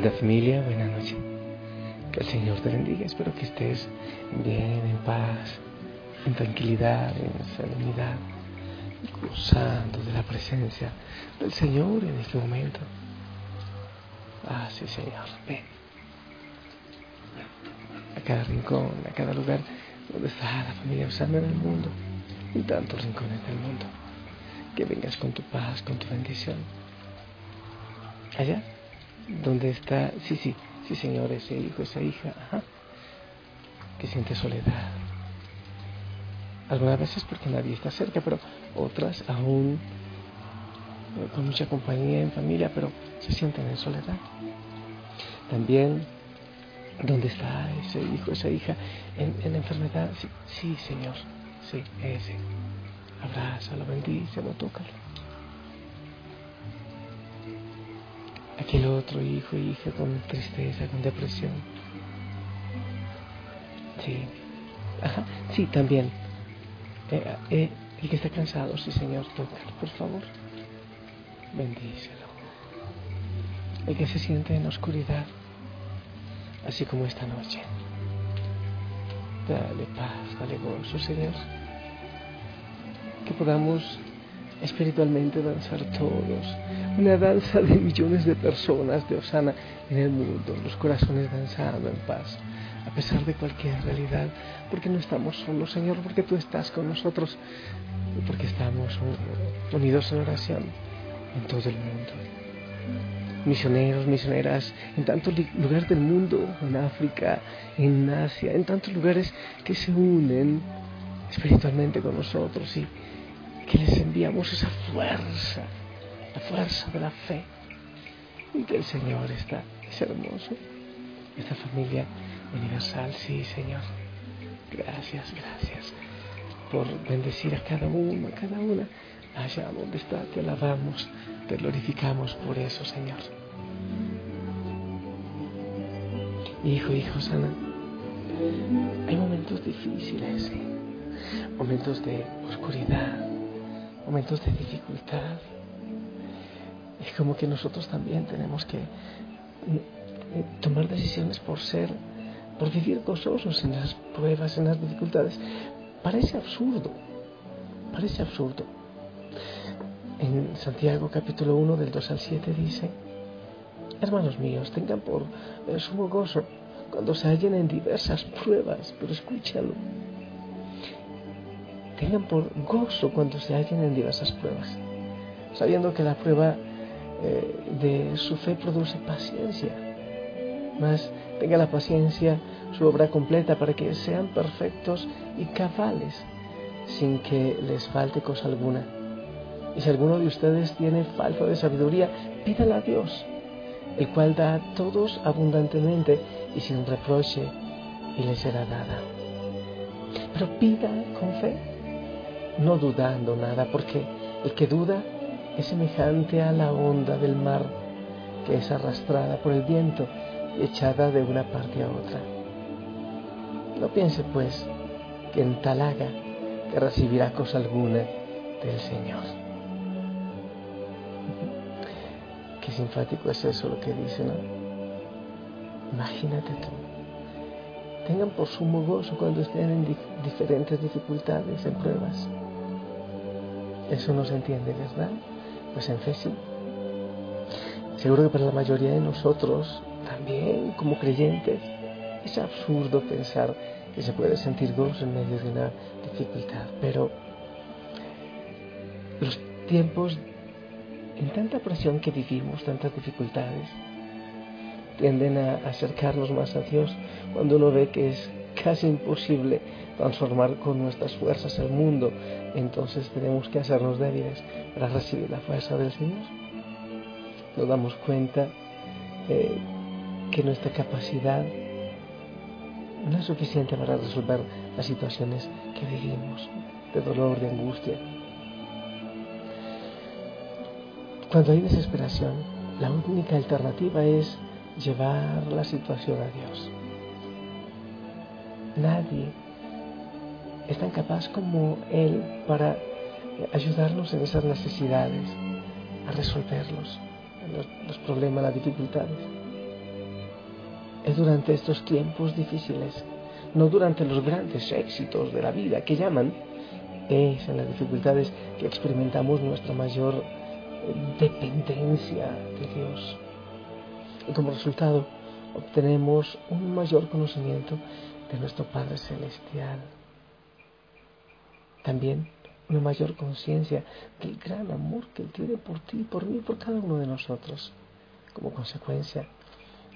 Linda familia, buena noche. Que el Señor te bendiga. Espero que estés bien, en paz, en tranquilidad, en serenidad, gozando de la presencia del Señor en este momento. Ah, sí, Señor. Ven. A cada rincón, a cada lugar donde está la familia usando en el mundo, en tantos rincones del mundo. Que vengas con tu paz, con tu bendición. Allá donde está, sí, sí, sí señor, ese hijo, esa hija, ajá, que siente soledad. Algunas veces porque nadie está cerca, pero otras aún eh, con mucha compañía en familia, pero se sienten en soledad. También donde está ese hijo, esa hija en, en enfermedad, sí, sí, Señor, sí, ese. Abrázalo, bendícelo, tócalo. Aquel otro hijo e hija con tristeza, con depresión. Sí, Ajá. sí, también. Eh, eh, el que está cansado, sí, Señor, tócalo, por favor. Bendícelo. El que se siente en oscuridad, así como esta noche. Dale paz, dale gozo, Señor. Que podamos espiritualmente danzar todos. Una danza de millones de personas de Osana en el mundo, los corazones danzando en paz, a pesar de cualquier realidad, porque no estamos solos, Señor, porque tú estás con nosotros, porque estamos unidos en oración en todo el mundo. Misioneros, misioneras, en tantos lugares del mundo, en África, en Asia, en tantos lugares que se unen espiritualmente con nosotros y que les enviamos esa fuerza, la fuerza de la fe. Y que el Señor está, es hermoso. Esta familia universal, sí, Señor. Gracias, gracias por bendecir a cada uno, a cada una. Allá donde está, te alabamos, te glorificamos por eso, Señor. Hijo, hijo sana, hay momentos difíciles, momentos de oscuridad, momentos de dificultad. Es como que nosotros también tenemos que eh, tomar decisiones por ser, por vivir gozosos en las pruebas, en las dificultades. Parece absurdo, parece absurdo. En Santiago capítulo 1 del 2 al 7 dice, hermanos míos, tengan por sumo gozo cuando se hallen en diversas pruebas, pero escúchalo tengan por gozo cuando se hallen en diversas pruebas, sabiendo que la prueba eh, de su fe produce paciencia. Mas tenga la paciencia su obra completa para que sean perfectos y cabales, sin que les falte cosa alguna. Y si alguno de ustedes tiene falta de sabiduría, pídala a Dios, el cual da a todos abundantemente y sin reproche, y le será dada. Pero pida con fe no dudando nada, porque el que duda es semejante a la onda del mar que es arrastrada por el viento y echada de una parte a otra. No piense pues que en tal haga que recibirá cosa alguna del Señor. Qué simpático es eso lo que dice, ¿no? Imagínate tú. Tengan por sumo gozo cuando estén en diferentes dificultades, en pruebas eso no se entiende, ¿verdad? Pues en fe sí. Seguro que para la mayoría de nosotros, también como creyentes, es absurdo pensar que se puede sentir gozo en medio de una dificultad, pero los tiempos en tanta presión que vivimos, tantas dificultades, tienden a acercarnos más a Dios cuando uno ve que es casi imposible transformar con nuestras fuerzas el mundo, entonces tenemos que hacernos débiles para recibir la fuerza del Señor. Nos damos cuenta eh, que nuestra capacidad no es suficiente para resolver las situaciones que vivimos, de dolor, de angustia. Cuando hay desesperación, la única alternativa es llevar la situación a Dios. Nadie es tan capaz como Él para ayudarnos en esas necesidades, a resolverlos, los, problemas, las dificultades. es durante estos tiempos difíciles, no durante los grandes éxitos de la vida que llaman, es en las dificultades que experimentamos nuestra mayor eh, dependencia de Dios. Y como resultado obtenemos un mayor conocimiento de nuestro Padre Celestial. También una mayor conciencia del gran amor que Él tiene por ti, por mí, por cada uno de nosotros. Como consecuencia,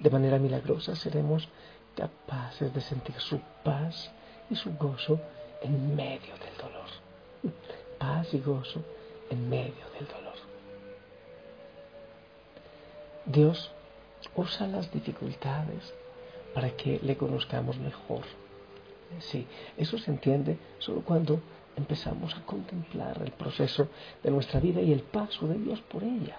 de manera milagrosa seremos capaces de sentir su paz y su gozo en medio del dolor. Paz y gozo en medio del dolor. Dios usa las dificultades para que le conozcamos mejor. Sí, eso se entiende solo cuando empezamos a contemplar el proceso de nuestra vida y el paso de Dios por ella.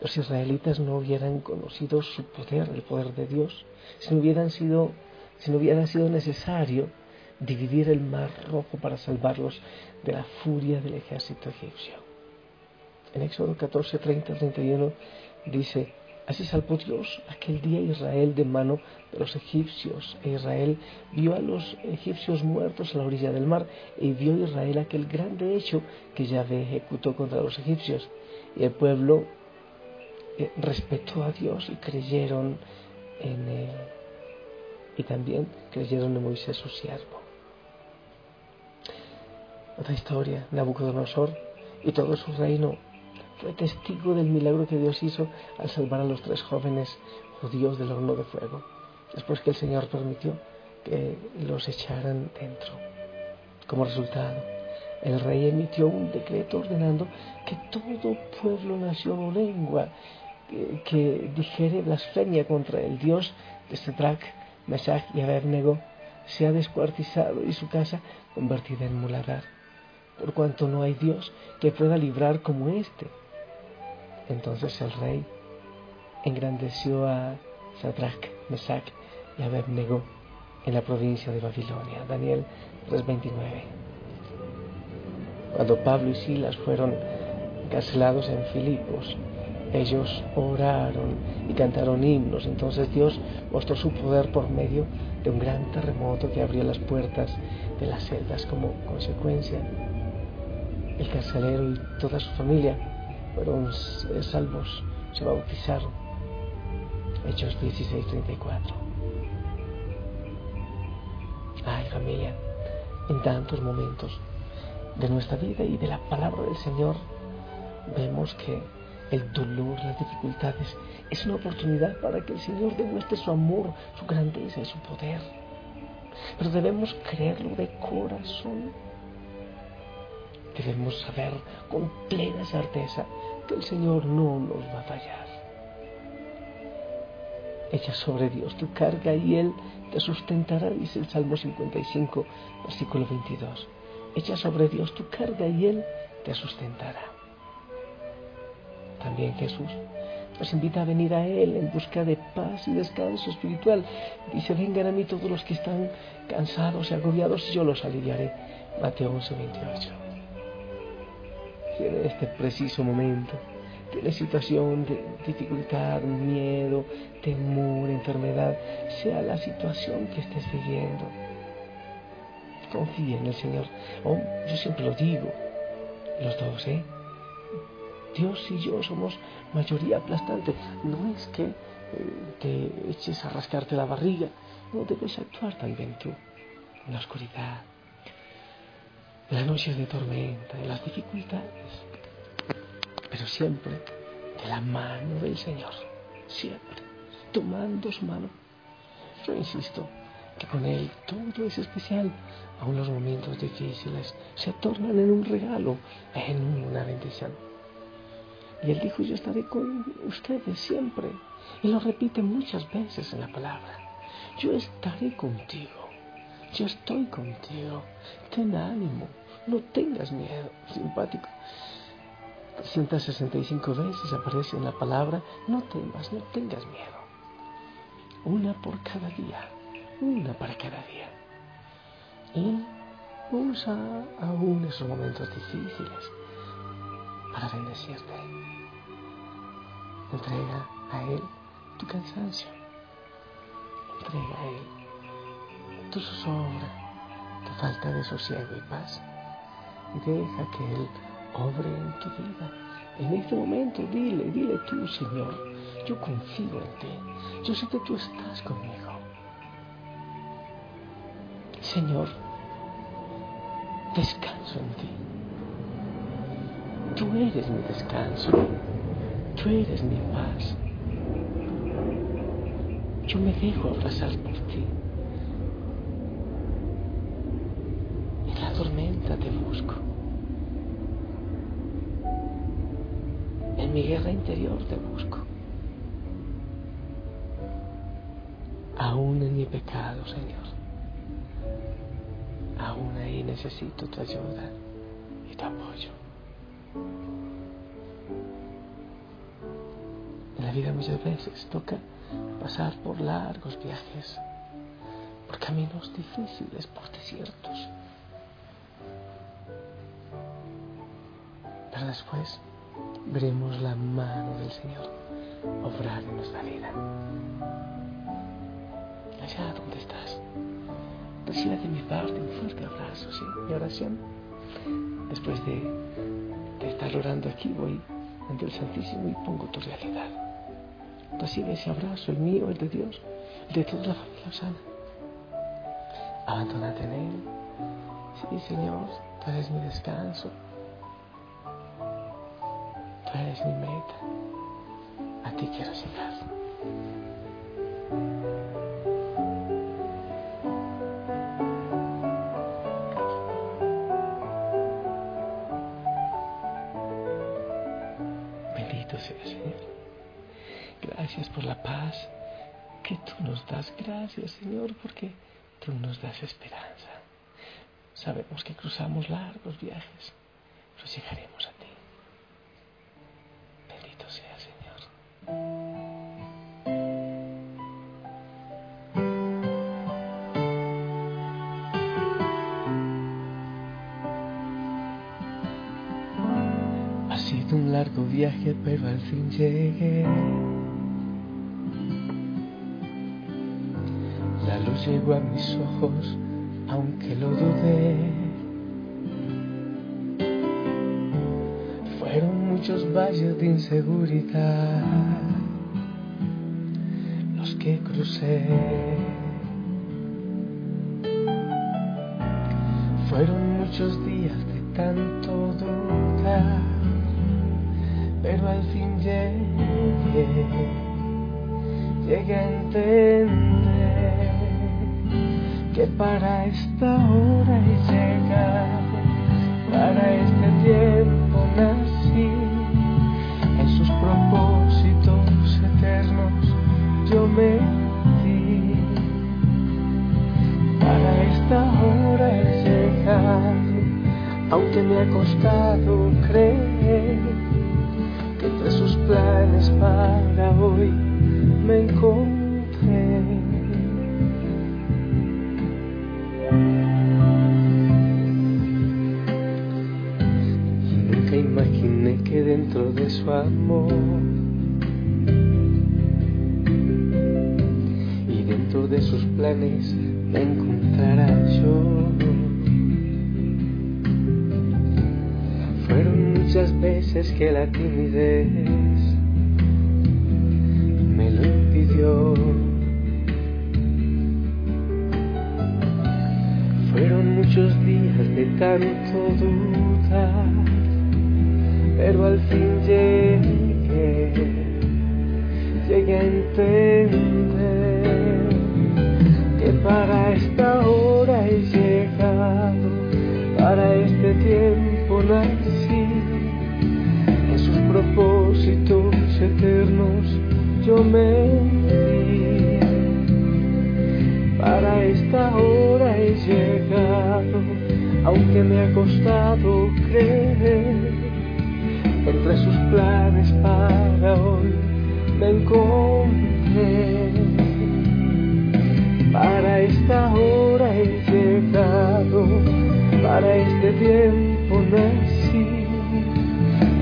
Los israelitas no hubieran conocido su poder, el poder de Dios, si no hubieran sido, si no hubiera sido necesario dividir el mar rojo para salvarlos de la furia del ejército egipcio. En Éxodo 14, 30, 31 dice, Así salvó Dios aquel día Israel de mano de los egipcios. E Israel vio a los egipcios muertos a la orilla del mar y vio Israel aquel grande hecho que Yahvé ejecutó contra los egipcios. Y el pueblo eh, respetó a Dios y creyeron en él. Y también creyeron en Moisés su siervo. Otra historia, Nabucodonosor y todo su reino fue testigo del milagro que Dios hizo al salvar a los tres jóvenes judíos del horno de fuego, después que el Señor permitió que los echaran dentro. Como resultado, el rey emitió un decreto ordenando que todo pueblo, nación o lengua que, dijere blasfemia contra el Dios de Sadrach, Mesach y Abednego sea descuartizado y su casa convertida en muladar, por cuanto no hay Dios que pueda librar como éste entonces el rey engrandeció a Sadrach, Mesach y Abednego en la provincia de Babilonia. Daniel 3:29. Cuando Pablo y Silas fueron encarcelados en Filipos, ellos oraron y cantaron himnos. Entonces Dios mostró su poder por medio de un gran terremoto que abrió las puertas de las celdas como consecuencia. El carcelero y toda su familia fueron eh, salvos, se bautizaron. Hechos 16, 34. Ay familia, en tantos momentos de nuestra vida y de la palabra del Señor, vemos que el dolor, las dificultades, es una oportunidad para que el Señor demuestre su amor, su grandeza y su poder. Pero debemos creerlo de corazón debemos saber con plena certeza que el Señor no nos va a fallar. Echa sobre Dios tu carga y Él te sustentará, dice el Salmo 55, versículo 22. Echa sobre Dios tu carga y Él te sustentará. También Jesús nos invita a venir a Él en busca de paz y descanso espiritual. Dice, vengan a mí todos los que están cansados y agobiados y yo los aliviaré. Mateo 11, 28 en este preciso momento la situación de dificultad, miedo, temor, enfermedad, sea la situación que estés viviendo. Confía en el Señor. Oh, yo siempre lo digo, los dos, ¿eh? Dios y yo somos mayoría aplastante. No es que eh, te eches a rascarte la barriga, no debes actuar también tú en la oscuridad, las noches de tormenta, en las dificultades, pero siempre de la mano del Señor, siempre tomando su mano. Yo insisto que con Él todo es especial, aun los momentos difíciles se tornan en un regalo, en una bendición. Y Él dijo, yo estaré con ustedes siempre. Y lo repite muchas veces en la palabra. Yo estaré contigo. Yo estoy contigo. Ten ánimo. No tengas miedo, simpático. 365 veces aparece en la palabra, no temas, no tengas miedo. Una por cada día, una para cada día. Y usa aún esos momentos difíciles para bendecirte. Entrega a Él tu cansancio, Entrega a Él tu zozobra, tu falta de sosiego y paz. Deja que Él obre en tu vida. En este momento dile, dile tú, Señor, yo confío en ti. Yo sé que tú estás conmigo. Señor, descanso en ti. Tú eres mi descanso. Tú eres mi paz. Yo me dejo abrazar por ti. En la te busco. En mi guerra interior te busco. Aún en mi pecado, Señor. Aún ahí necesito tu ayuda y tu apoyo. En la vida muchas veces toca pasar por largos viajes, por caminos difíciles, por desiertos. Pero después veremos la mano del Señor obrar en nuestra vida. Allá donde estás, recibe de mi parte un fuerte abrazo, ¿sí? Mi oración. Después de, de estar orando aquí, voy ante el Santísimo y pongo tu realidad. Recibe ese abrazo, el mío, el de Dios, el de toda la familia sana. Abandónate en Él. Sí, Señor, tú eres mi descanso. Eres mi meta. A ti quiero llegar. Bendito sea, Señor. Gracias por la paz que tú nos das. Gracias, Señor, porque tú nos das esperanza. Sabemos que cruzamos largos viajes, pero llegaremos a ti. Bendito sea, Señor. Ha sido un largo viaje, pero al fin llegué. La luz llegó a mis ojos, aunque lo dudé. Fueron muchos valles de inseguridad los que crucé. Fueron muchos días de tanto dudar, pero al fin llegué, llegué a entender que para esta hora he llegado, para este tiempo costado creer que entre sus planes para hoy me encontré. Nunca imaginé que dentro de su amor y dentro de sus planes me encontrará yo. Veces que la timidez me lo impidió. Fueron muchos días de tanto dudar, pero al fin llegué, llegué a entender que para esta hora he llegado, para este tiempo nací, propósitos eternos yo me di. Para esta hora he llegado, aunque me ha costado creer, entre sus planes para hoy me encontré. Para esta hora he llegado, para este tiempo nací,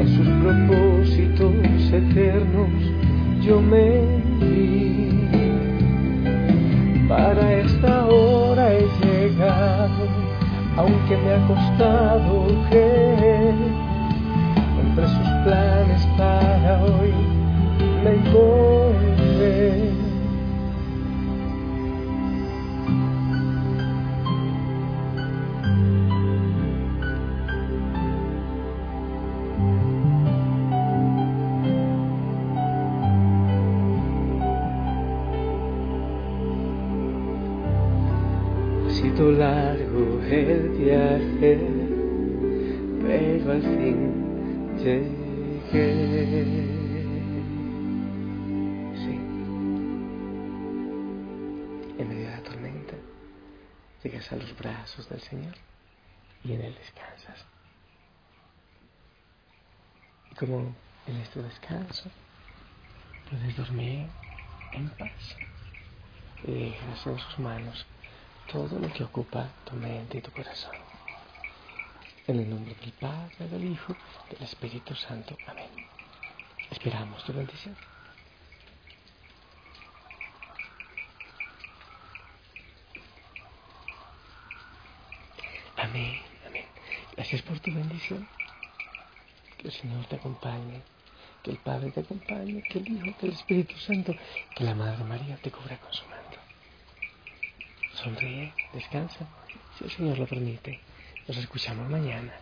en sus propósitos propósitos eternos yo me vi. Para esta hora he llegado, aunque me ha costado creer. Entre sus planes para hoy me encontré. Largo el viaje, pero al fin llegué. Sí. En medio de la tormenta, llegas a los brazos del Señor y en Él descansas. Y como en este descanso puedes dormir en paz y dejas en sus manos todo lo que ocupa tu mente y tu corazón. En el nombre del Padre, del Hijo, del Espíritu Santo. Amén. Esperamos tu bendición. Amén, amén. Gracias por tu bendición. Que el Señor te acompañe, que el Padre te acompañe, que el Hijo, que el Espíritu Santo, que la Madre María te cubra con su manto. Sonríe, descansa, si el Señor lo permite. Nos escuchamos mañana.